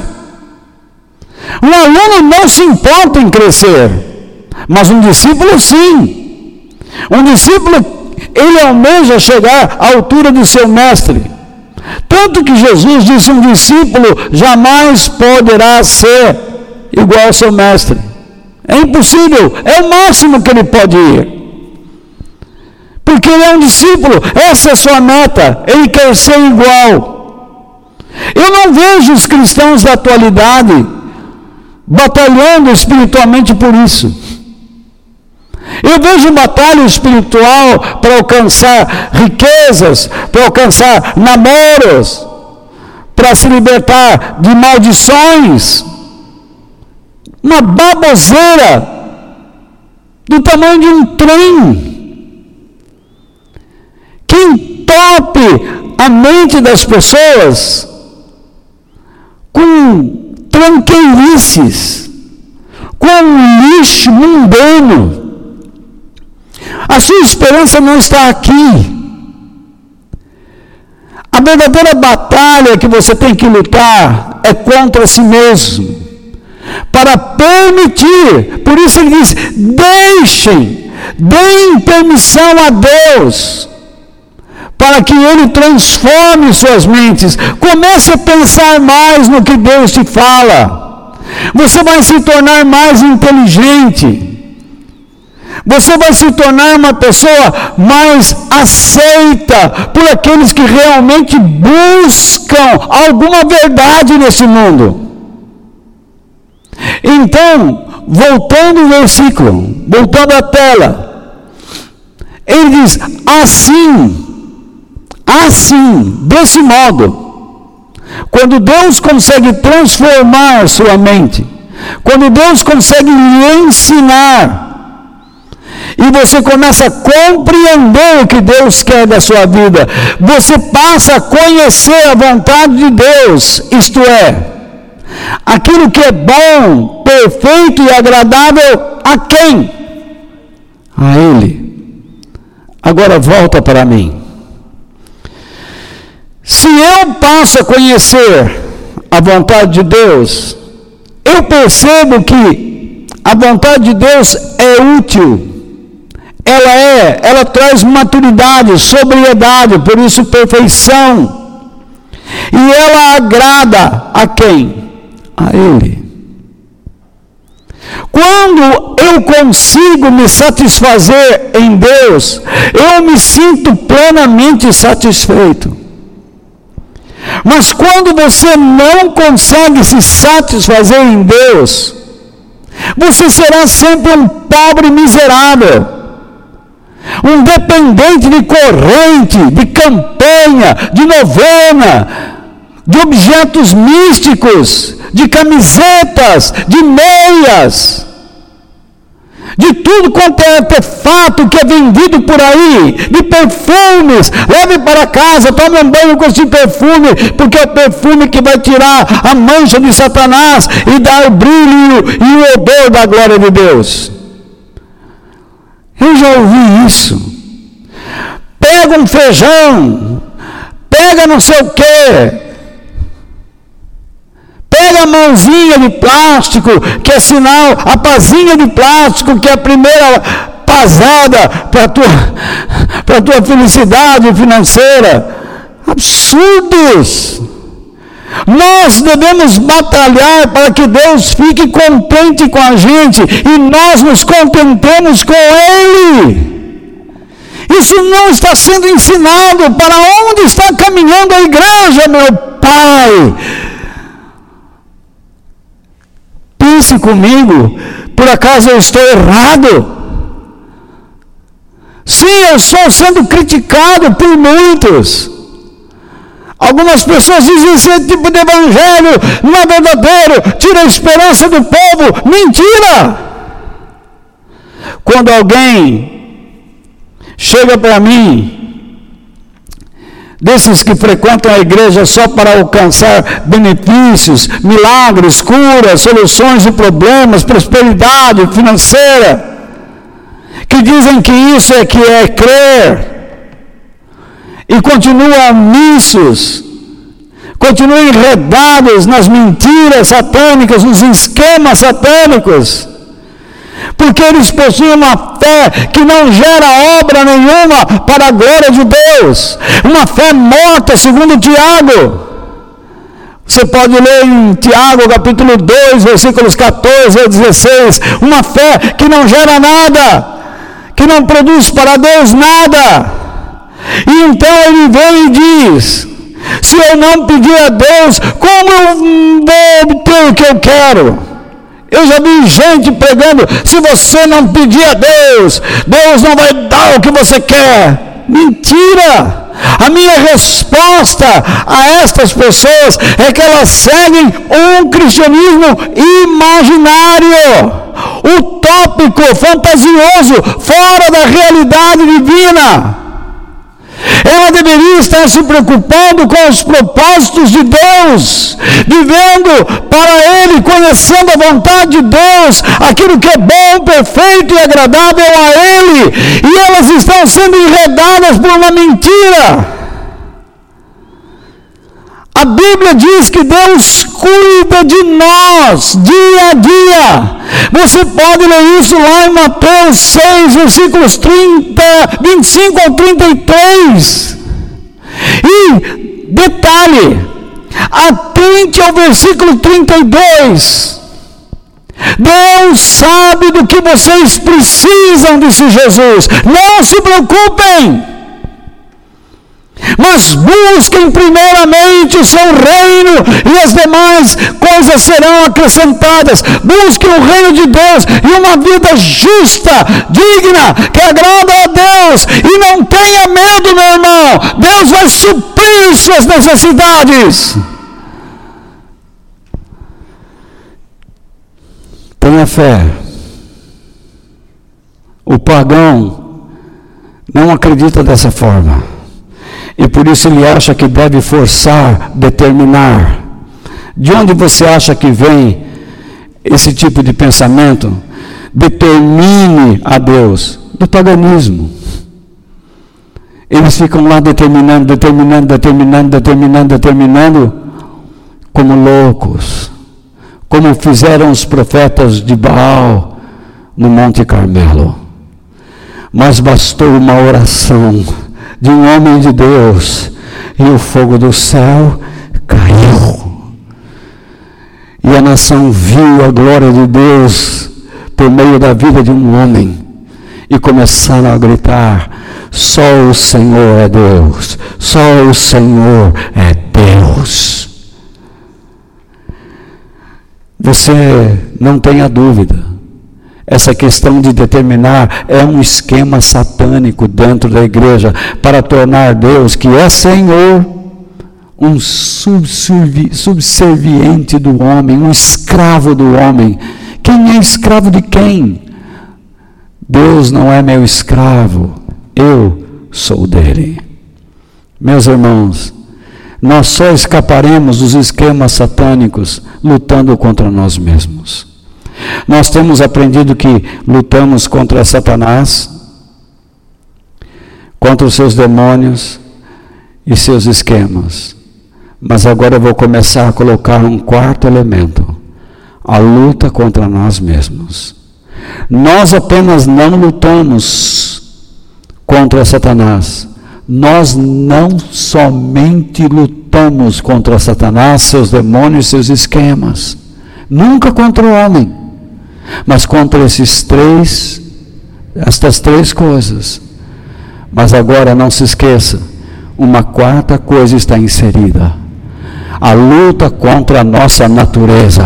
Um aluno não se importa em crescer, mas um discípulo sim. Um discípulo, ele almeja chegar à altura de seu mestre. Tanto que Jesus disse: um discípulo jamais poderá ser igual ao seu mestre. É impossível, é o máximo que ele pode ir. Porque ele é um discípulo, essa é a sua meta, ele quer ser igual. Eu não vejo os cristãos da atualidade batalhando espiritualmente por isso. Eu vejo batalha espiritual para alcançar riquezas, para alcançar namoros, para se libertar de maldições. Uma baboseira do tamanho de um trem entope a mente das pessoas com tranqueirices, com lixo mundano. A sua esperança não está aqui. A verdadeira batalha que você tem que lutar é contra si mesmo. Para permitir, por isso ele diz: deixem, deem permissão a Deus para que Ele transforme suas mentes. Comece a pensar mais no que Deus te fala. Você vai se tornar mais inteligente. Você vai se tornar uma pessoa mais aceita por aqueles que realmente buscam alguma verdade nesse mundo. Então, voltando ao versículo, voltando à tela, ele diz: assim, assim, desse modo, quando Deus consegue transformar sua mente, quando Deus consegue lhe ensinar, e você começa a compreender o que Deus quer da sua vida, você passa a conhecer a vontade de Deus, isto é, aquilo que é bom, perfeito e agradável a quem? A Ele. Agora volta para mim. Se eu passo a conhecer a vontade de Deus, eu percebo que a vontade de Deus é útil. Ela é, ela traz maturidade, sobriedade, por isso perfeição. E ela agrada a quem? A Ele. Quando eu consigo me satisfazer em Deus, eu me sinto plenamente satisfeito. Mas quando você não consegue se satisfazer em Deus, você será sempre um pobre miserável, um dependente de corrente, de campanha, de novena, de objetos místicos, de camisetas, de meias de tudo quanto é artefato que é vendido por aí, de perfumes, leve para casa, tome um banho com esse perfume, porque é o perfume que vai tirar a mancha de Satanás e dar o brilho e o odor da glória de Deus. Eu já ouvi isso. Pega um feijão, pega não sei o quê, Pega a mãozinha de plástico, que é sinal, a pazinha de plástico, que é a primeira pasada para a tua, tua felicidade financeira. Absurdos! Nós devemos batalhar para que Deus fique contente com a gente e nós nos contentemos com Ele. Isso não está sendo ensinado. Para onde está caminhando a igreja, meu Pai? Pense comigo, por acaso eu estou errado? Sim, eu estou sendo criticado por muitos. Algumas pessoas dizem esse tipo de evangelho não é verdadeiro, tira a esperança do povo. Mentira! Quando alguém chega para mim desses que frequentam a igreja só para alcançar benefícios, milagres, curas, soluções de problemas, prosperidade financeira, que dizem que isso é que é crer, e continuam missos, continuam enredados nas mentiras satânicas, nos esquemas satânicos porque eles possuem uma fé que não gera obra nenhuma para a glória de Deus, uma fé morta, segundo Tiago. Você pode ler em Tiago capítulo 2, versículos 14 a 16, uma fé que não gera nada, que não produz para Deus nada. E então ele vem e diz: se eu não pedir a Deus, como eu vou obter o que eu quero? Eu já vi gente pregando: se você não pedir a Deus, Deus não vai dar o que você quer. Mentira! A minha resposta a estas pessoas é que elas seguem um cristianismo imaginário, utópico, fantasioso, fora da realidade divina. Ela deveria estar se preocupando com os propósitos de Deus, vivendo para Ele, conhecendo a vontade de Deus, aquilo que é bom, perfeito e agradável a Ele, e elas estão sendo enredadas por uma mentira. A Bíblia diz que Deus cuida de nós dia a dia. Você pode ler isso lá em Mateus 6, versículos 30, 25 ao 33. E detalhe, atente ao versículo 32. Deus sabe do que vocês precisam, disse Jesus. Não se preocupem. Mas busquem primeiramente o seu reino e as demais coisas serão acrescentadas. Busquem o reino de Deus e uma vida justa, digna, que agrada a Deus. E não tenha medo, meu irmão. Deus vai suprir suas necessidades. Tenha fé. O pagão não acredita dessa forma. E por isso ele acha que deve forçar, determinar. De onde você acha que vem esse tipo de pensamento? Determine a Deus. Do paganismo. Eles ficam lá determinando, determinando, determinando, determinando, determinando, como loucos. Como fizeram os profetas de Baal no Monte Carmelo. Mas bastou uma oração de um homem de Deus, e o fogo do céu caiu. E a nação viu a glória de Deus por meio da vida de um homem. E começaram a gritar: só o Senhor é Deus, só o Senhor é Deus. Você não tenha dúvida essa questão de determinar é um esquema satânico dentro da igreja para tornar Deus, que é Senhor, um subserviente do homem, um escravo do homem. Quem é escravo de quem? Deus não é meu escravo, eu sou dele. Meus irmãos, nós só escaparemos dos esquemas satânicos lutando contra nós mesmos. Nós temos aprendido que lutamos contra Satanás, contra os seus demônios e seus esquemas. Mas agora eu vou começar a colocar um quarto elemento: a luta contra nós mesmos. Nós apenas não lutamos contra Satanás, nós não somente lutamos contra Satanás, seus demônios e seus esquemas, nunca contra o homem. Mas contra esses três, estas três coisas. Mas agora não se esqueça, uma quarta coisa está inserida: a luta contra a nossa natureza.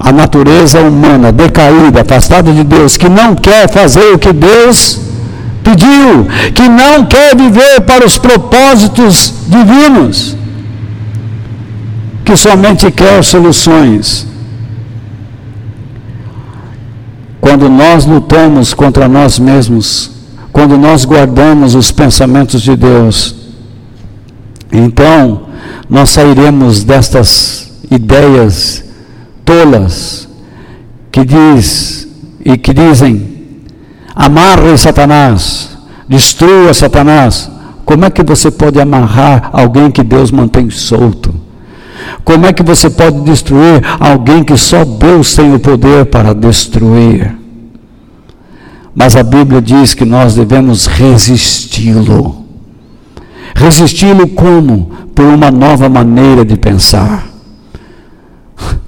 A natureza humana decaída, afastada de Deus, que não quer fazer o que Deus pediu, que não quer viver para os propósitos divinos, que somente quer soluções Quando nós lutamos contra nós mesmos, quando nós guardamos os pensamentos de Deus, então nós sairemos destas ideias tolas que diz e que dizem amarre Satanás, destrua Satanás. Como é que você pode amarrar alguém que Deus mantém solto? Como é que você pode destruir alguém que só Deus tem o poder para destruir? Mas a Bíblia diz que nós devemos resisti-lo. Resisti-lo como? Por uma nova maneira de pensar.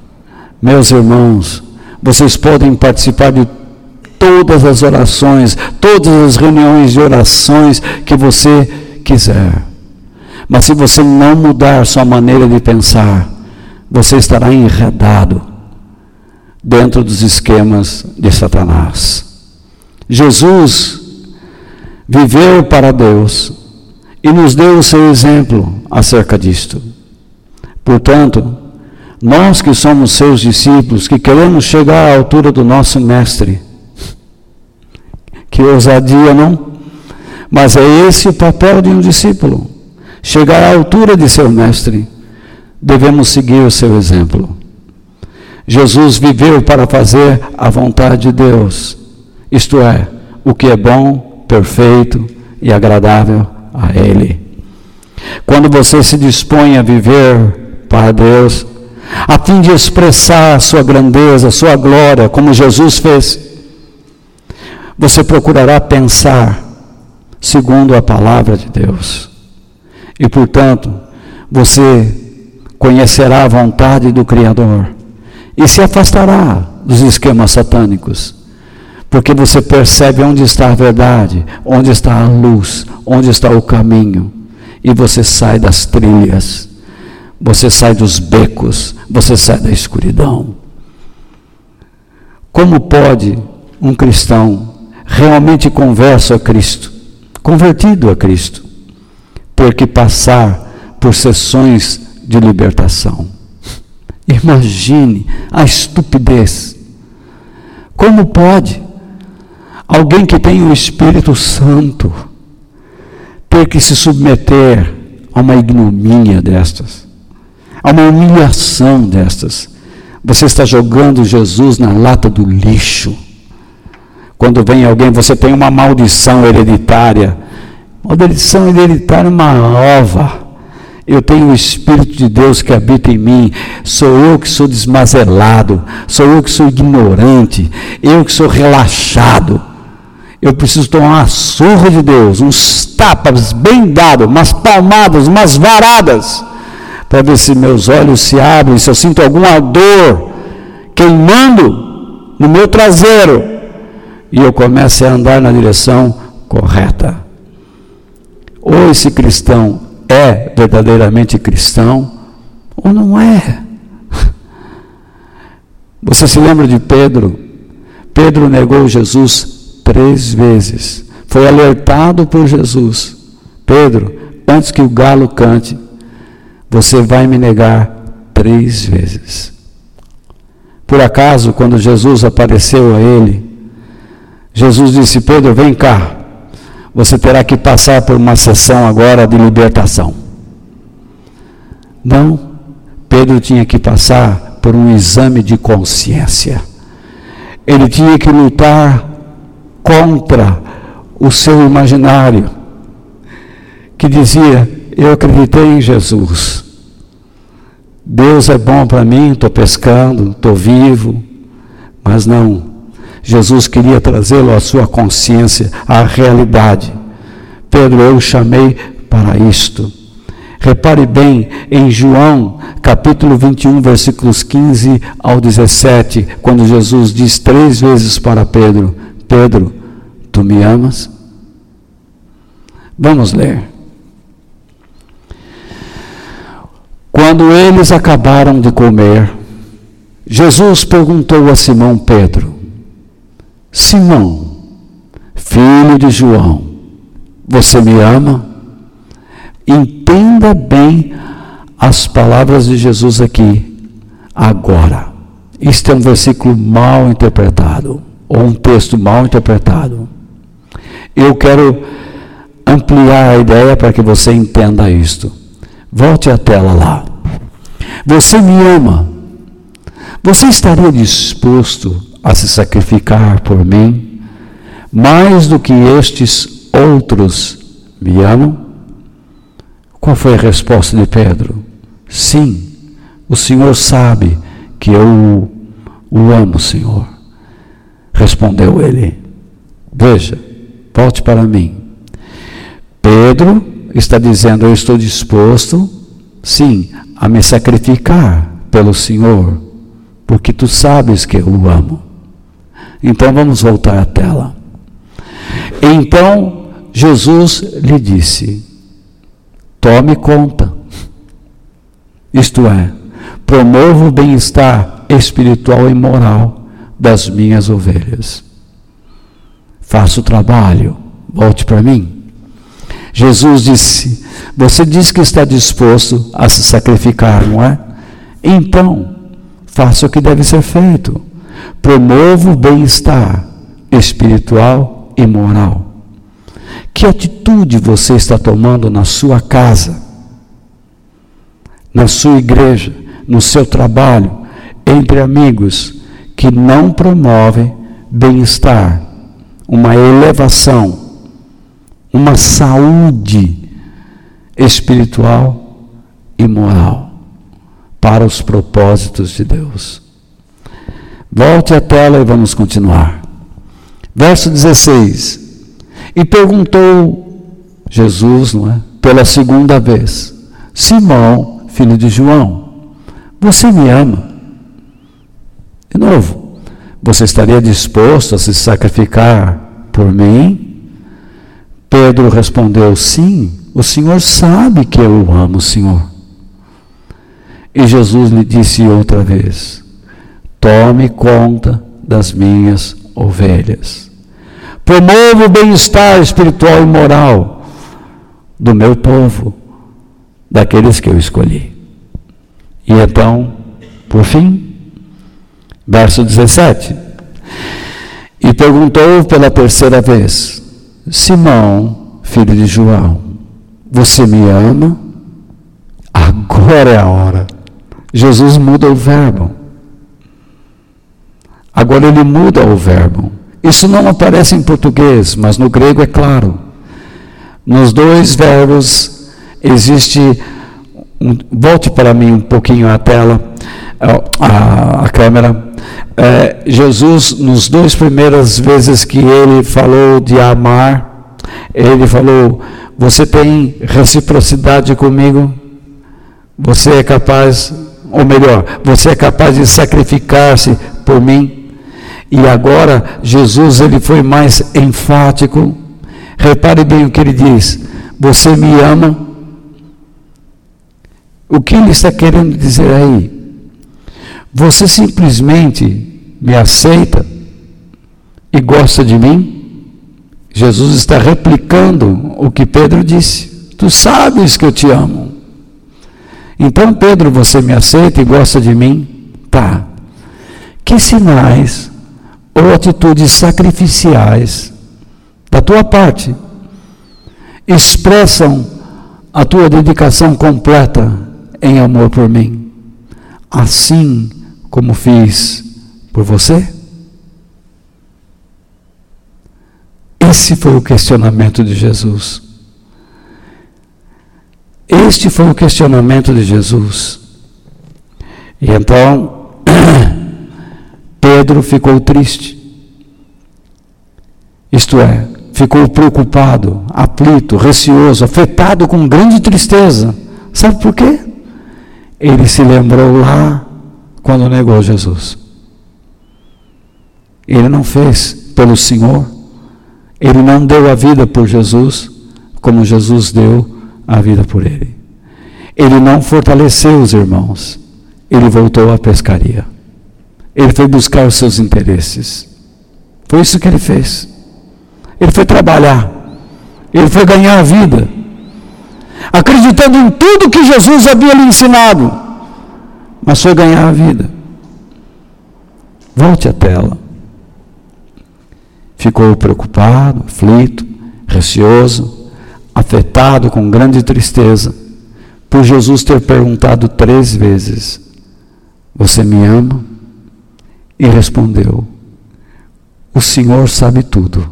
Meus irmãos, vocês podem participar de todas as orações, todas as reuniões de orações que você quiser. Mas se você não mudar sua maneira de pensar, você estará enredado dentro dos esquemas de Satanás. Jesus viveu para Deus e nos deu o seu exemplo acerca disto. Portanto, nós que somos seus discípulos, que queremos chegar à altura do nosso Mestre, que ousadia, não? Mas é esse o papel de um discípulo chegar à altura de seu mestre, devemos seguir o seu exemplo. Jesus viveu para fazer a vontade de Deus, isto é, o que é bom, perfeito e agradável a Ele. Quando você se dispõe a viver para Deus, a fim de expressar a sua grandeza, sua glória, como Jesus fez, você procurará pensar segundo a palavra de Deus. E, portanto, você conhecerá a vontade do Criador e se afastará dos esquemas satânicos. Porque você percebe onde está a verdade, onde está a luz, onde está o caminho. E você sai das trilhas, você sai dos becos, você sai da escuridão. Como pode um cristão realmente converso a Cristo, convertido a Cristo, ter que passar por sessões de libertação? Imagine a estupidez. Como pode alguém que tem o Espírito Santo ter que se submeter a uma ignomínia destas, a uma humilhação destas? Você está jogando Jesus na lata do lixo. Quando vem alguém, você tem uma maldição hereditária. Maldição hereditária é uma ova. Eu tenho o Espírito de Deus que habita em mim. Sou eu que sou desmazelado. Sou eu que sou ignorante. Eu que sou relaxado. Eu preciso tomar uma surra de Deus, uns tapas bem dados, umas palmadas, umas varadas, para ver se meus olhos se abrem, se eu sinto alguma dor queimando no meu traseiro e eu começo a andar na direção correta. Ou esse cristão é verdadeiramente cristão ou não é. Você se lembra de Pedro? Pedro negou Jesus três vezes. Foi alertado por Jesus: Pedro, antes que o galo cante, você vai me negar três vezes. Por acaso, quando Jesus apareceu a ele, Jesus disse: Pedro, vem cá, você terá que passar por uma sessão agora de libertação. Não, Pedro tinha que passar por um exame de consciência. Ele tinha que lutar contra o seu imaginário, que dizia: Eu acreditei em Jesus. Deus é bom para mim, estou pescando, estou vivo. Mas não, Jesus queria trazê-lo à sua consciência, à realidade. Pedro, eu o chamei para isto. Repare bem em João, capítulo 21, versículos 15 ao 17, quando Jesus diz três vezes para Pedro: Pedro, tu me amas? Vamos ler. Quando eles acabaram de comer, Jesus perguntou a Simão Pedro: Simão, filho de João, você me ama? Entenda bem as palavras de Jesus aqui, agora. Isto é um versículo mal interpretado, ou um texto mal interpretado. Eu quero ampliar a ideia para que você entenda isto. Volte a tela lá. Você me ama. Você estaria disposto a se sacrificar por mim, mais do que estes outros me amam? Qual foi a resposta de Pedro? Sim, o Senhor sabe que eu o amo, Senhor. Respondeu ele. Veja, volte para mim. Pedro está dizendo: Eu estou disposto, sim, a me sacrificar pelo Senhor, porque tu sabes que eu o amo. Então vamos voltar à tela. Então Jesus lhe disse: Tome conta. Isto é, promova o bem-estar espiritual e moral das minhas ovelhas. Faça o trabalho, volte para mim. Jesus disse: Você diz que está disposto a se sacrificar, não é? Então, faça o que deve ser feito promova o bem-estar espiritual e moral. Que atitude você está tomando na sua casa, na sua igreja, no seu trabalho, entre amigos, que não promove bem-estar, uma elevação, uma saúde espiritual e moral para os propósitos de Deus? Volte à tela e vamos continuar. Verso 16. E perguntou Jesus, não é? Pela segunda vez: Simão, filho de João, você me ama? De novo, Você estaria disposto a se sacrificar por mim? Pedro respondeu: Sim, o Senhor sabe que eu o amo, Senhor. E Jesus lhe disse outra vez: Tome conta das minhas ovelhas. Promova o bem-estar espiritual e moral do meu povo, daqueles que eu escolhi. E então, por fim, verso 17. E perguntou pela terceira vez: Simão, filho de João, você me ama? Agora é a hora. Jesus muda o verbo. Agora ele muda o verbo. Isso não aparece em português, mas no grego é claro. Nos dois verbos existe. Um, volte para mim um pouquinho a tela, a, a câmera. É, Jesus, nos dois primeiras vezes que ele falou de amar, ele falou: Você tem reciprocidade comigo? Você é capaz, ou melhor, você é capaz de sacrificar-se por mim? E agora Jesus ele foi mais enfático. Repare bem o que ele diz: Você me ama? O que ele está querendo dizer aí? Você simplesmente me aceita e gosta de mim? Jesus está replicando o que Pedro disse. Tu sabes que eu te amo. Então, Pedro, você me aceita e gosta de mim? Tá. Que sinais ou atitudes sacrificiais da tua parte expressam a tua dedicação completa em amor por mim, assim como fiz por você? Esse foi o questionamento de Jesus. Este foi o questionamento de Jesus. E então, Pedro ficou triste. Isto é, ficou preocupado, aflito, receoso, afetado com grande tristeza. Sabe por quê? Ele se lembrou lá quando negou Jesus. Ele não fez pelo Senhor, ele não deu a vida por Jesus, como Jesus deu a vida por ele. Ele não fortaleceu os irmãos, ele voltou à pescaria. Ele foi buscar os seus interesses. Foi isso que ele fez. Ele foi trabalhar. Ele foi ganhar a vida. Acreditando em tudo que Jesus havia lhe ensinado. Mas foi ganhar a vida. Volte à tela. Ficou preocupado, aflito, receoso, afetado com grande tristeza, por Jesus ter perguntado três vezes: Você me ama? E respondeu: O Senhor sabe tudo.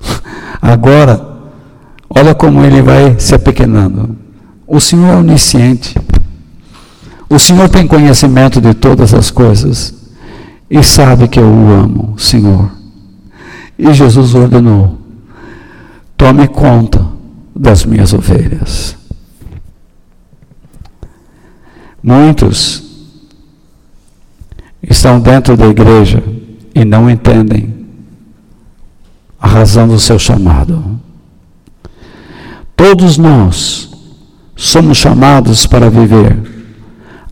Agora, olha como ele vai se apequenando. O Senhor é onisciente. O Senhor tem conhecimento de todas as coisas e sabe que eu o amo, Senhor. E Jesus ordenou: tome conta das minhas ovelhas. Muitos estão dentro da igreja e não entendem a razão do seu chamado. Todos nós somos chamados para viver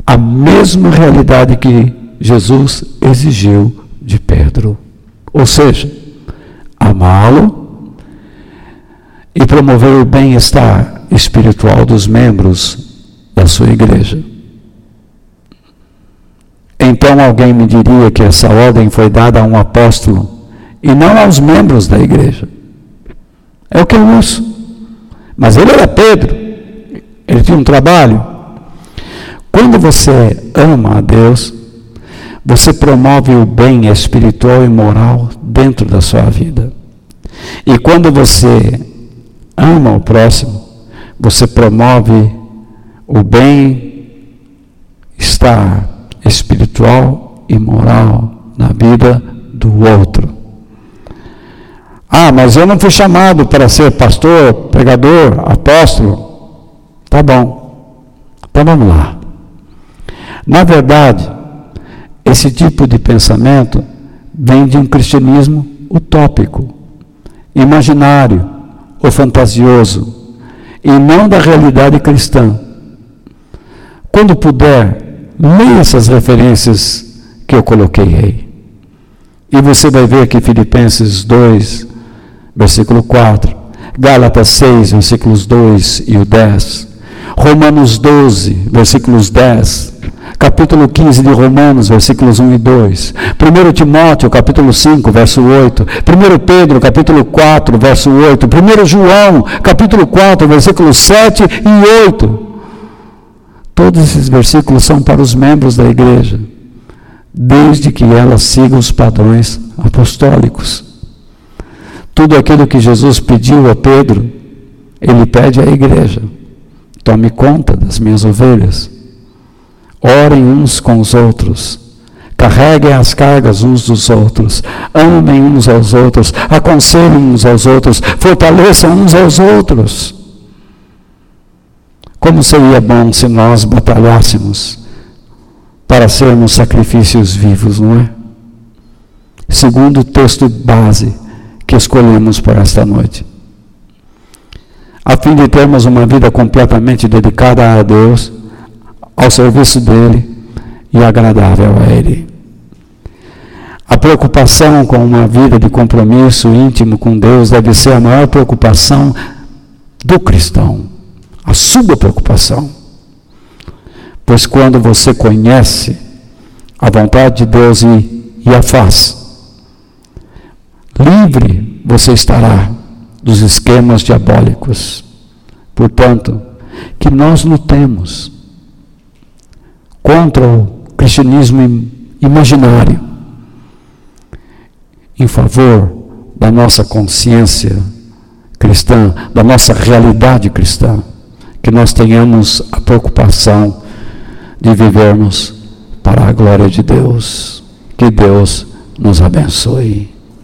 a mesma realidade que Jesus exigiu de Pedro. Ou seja, amá-lo e promover o bem-estar espiritual dos membros da sua igreja. Então alguém me diria que essa ordem foi dada a um apóstolo e não aos membros da igreja. É o que eu ouço. Mas ele era Pedro, ele tinha um trabalho. Quando você ama a Deus, você promove o bem espiritual e moral dentro da sua vida. E quando você ama o próximo, você promove o bem-estar espiritual e moral na vida do outro. Ah, mas eu não fui chamado para ser pastor, pregador, apóstolo. Tá bom. Então vamos lá. Na verdade, esse tipo de pensamento vem de um cristianismo utópico, imaginário ou fantasioso, e não da realidade cristã. Quando puder, leia essas referências que eu coloquei aí. E você vai ver aqui Filipenses 2, versículo 4, Gálatas 6, versículos 2 e o 10, Romanos 12, versículos 10, capítulo 15 de Romanos, versículos 1 e 2. 1 Timóteo, capítulo 5, verso 8. 1 Pedro, capítulo 4, verso 8. 1 João, capítulo 4, versículos 7 e 8. Todos esses versículos são para os membros da igreja, desde que ela siga os padrões apostólicos. Tudo aquilo que Jesus pediu a Pedro, ele pede à igreja: tome conta das minhas ovelhas. Orem uns com os outros. Carreguem as cargas uns dos outros. Amem uns aos outros. Aconselhem uns aos outros. Fortaleçam uns aos outros. Como seria bom se nós batalhássemos para sermos sacrifícios vivos, não é? Segundo o texto base que escolhemos para esta noite. A fim de termos uma vida completamente dedicada a Deus ao serviço dele e agradável a ele. A preocupação com uma vida de compromisso íntimo com Deus deve ser a maior preocupação do cristão, a sua preocupação. Pois quando você conhece a vontade de Deus e, e a faz, livre você estará dos esquemas diabólicos. Portanto, que nós lutemos contra o cristianismo imaginário, em favor da nossa consciência cristã, da nossa realidade cristã, que nós tenhamos a preocupação de vivermos para a glória de Deus. Que Deus nos abençoe.